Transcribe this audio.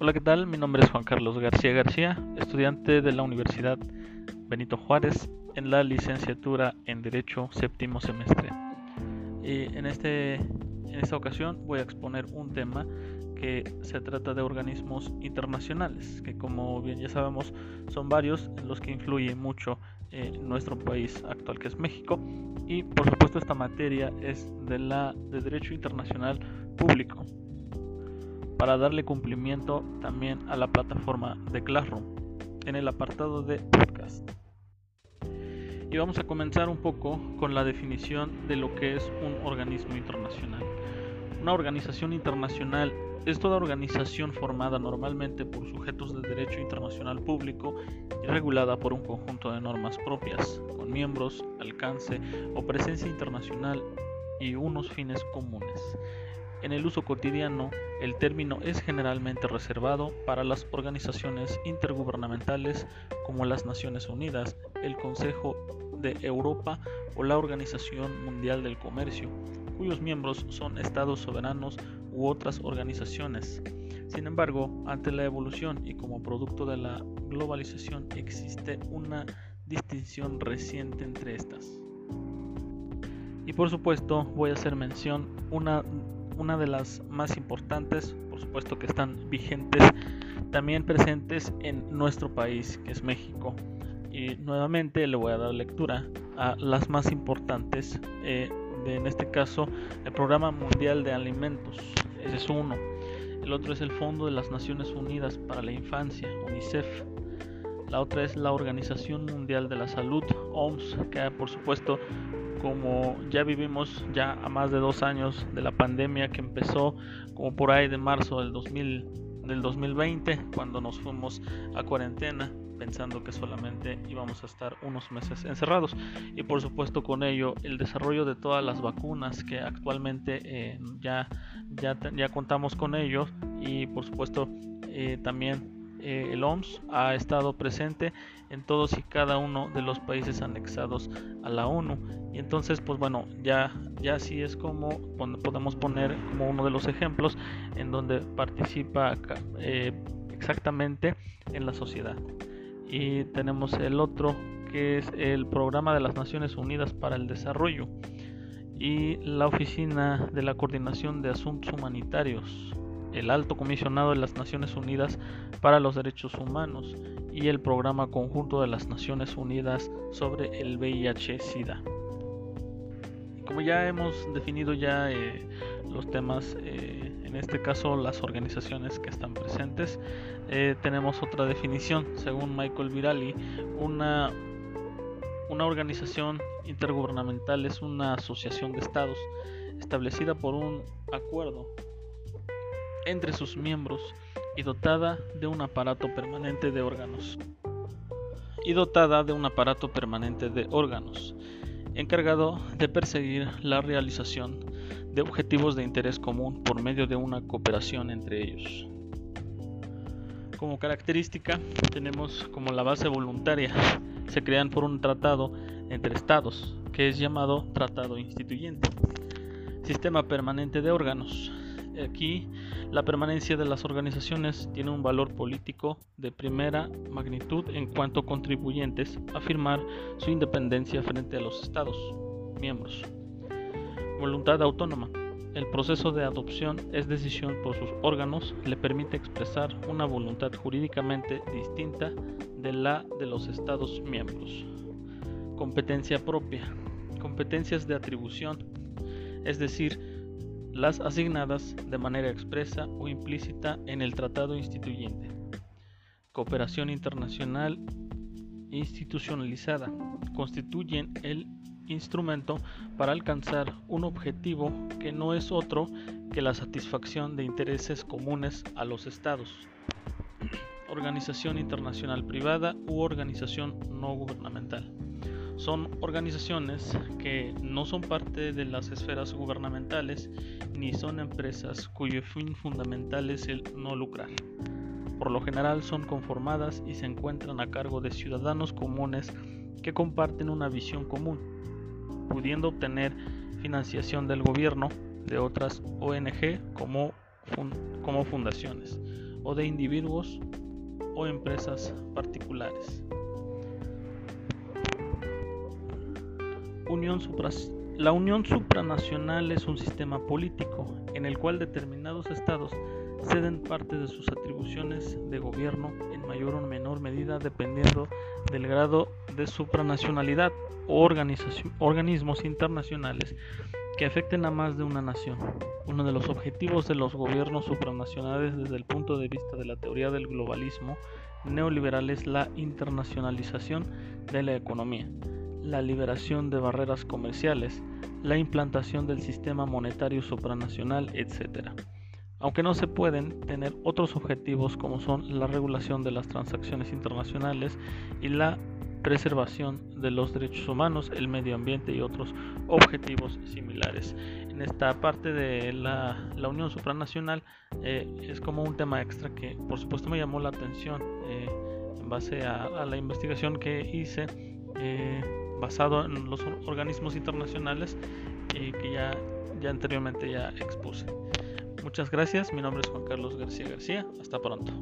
Hola, ¿qué tal? Mi nombre es Juan Carlos García García, estudiante de la Universidad Benito Juárez en la licenciatura en Derecho séptimo semestre. Y en, este, en esta ocasión voy a exponer un tema que se trata de organismos internacionales, que como bien ya sabemos son varios en los que influye mucho eh, nuestro país actual que es México y por supuesto esta materia es de la de derecho internacional público para darle cumplimiento también a la plataforma de Classroom en el apartado de podcast. Y vamos a comenzar un poco con la definición de lo que es un organismo internacional. Una organización internacional es toda organización formada normalmente por sujetos de derecho internacional público y regulada por un conjunto de normas propias, con miembros, alcance o presencia internacional y unos fines comunes. En el uso cotidiano, el término es generalmente reservado para las organizaciones intergubernamentales como las Naciones Unidas, el Consejo de Europa o la Organización Mundial del Comercio, cuyos miembros son estados soberanos u otras organizaciones. Sin embargo, ante la evolución y como producto de la globalización existe una distinción reciente entre estas. Y por supuesto voy a hacer mención una una de las más importantes, por supuesto que están vigentes, también presentes en nuestro país, que es México. Y nuevamente le voy a dar lectura a las más importantes, eh, de, en este caso el Programa Mundial de Alimentos, ese es uno. El otro es el Fondo de las Naciones Unidas para la Infancia, UNICEF. La otra es la Organización Mundial de la Salud, OMS, que por supuesto como ya vivimos ya a más de dos años de la pandemia que empezó como por ahí de marzo del, 2000, del 2020 cuando nos fuimos a cuarentena pensando que solamente íbamos a estar unos meses encerrados. Y por supuesto con ello el desarrollo de todas las vacunas que actualmente eh, ya, ya, ya contamos con ellos y por supuesto eh, también eh, el OMS ha estado presente en todos y cada uno de los países anexados a la ONU y entonces pues bueno ya ya así es como podemos poner como uno de los ejemplos en donde participa eh, exactamente en la sociedad. Y tenemos el otro que es el programa de las Naciones Unidas para el Desarrollo y la oficina de la coordinación de asuntos humanitarios el Alto Comisionado de las Naciones Unidas para los Derechos Humanos y el Programa Conjunto de las Naciones Unidas sobre el VIH-Sida. Como ya hemos definido ya eh, los temas, eh, en este caso las organizaciones que están presentes, eh, tenemos otra definición, según Michael Virali, una, una organización intergubernamental es una asociación de estados establecida por un acuerdo entre sus miembros y dotada de un aparato permanente de órganos. Y dotada de un aparato permanente de órganos, encargado de perseguir la realización de objetivos de interés común por medio de una cooperación entre ellos. Como característica tenemos como la base voluntaria, se crean por un tratado entre estados, que es llamado tratado instituyente. Sistema permanente de órganos, Aquí la permanencia de las organizaciones tiene un valor político de primera magnitud en cuanto contribuyentes a afirmar su independencia frente a los estados miembros. Voluntad autónoma. El proceso de adopción es decisión por sus órganos, le permite expresar una voluntad jurídicamente distinta de la de los estados miembros. Competencia propia. Competencias de atribución, es decir, las asignadas de manera expresa o implícita en el tratado instituyente. Cooperación internacional institucionalizada constituyen el instrumento para alcanzar un objetivo que no es otro que la satisfacción de intereses comunes a los estados. Organización internacional privada u organización no gubernamental son organizaciones que no son parte de las esferas gubernamentales ni son empresas cuyo fin fundamental es el no lucrar. Por lo general son conformadas y se encuentran a cargo de ciudadanos comunes que comparten una visión común, pudiendo obtener financiación del gobierno, de otras ONG como, fundaciones o de individuos o empresas particulares. La unión supranacional es un sistema político en el cual determinados estados ceden parte de sus atribuciones de gobierno en mayor o menor medida dependiendo del grado de supranacionalidad o organismos internacionales que afecten a más de una nación. Uno de los objetivos de los gobiernos supranacionales desde el punto de vista de la teoría del globalismo neoliberal es la internacionalización de la economía, la liberación de barreras comerciales, la implantación del sistema monetario supranacional, etc. Aunque no se pueden tener otros objetivos como son la regulación de las transacciones internacionales y la preservación de los derechos humanos, el medio ambiente y otros objetivos similares. En esta parte de la, Unión Supranacional eh, es como un tema extra que por supuesto me llamó la atención eh, en base a, la investigación que hice eh, basado en los organismos internacionales que ya, ya anteriormente ya expuse. Muchas gracias, mi nombre es Juan Carlos García García, hasta pronto.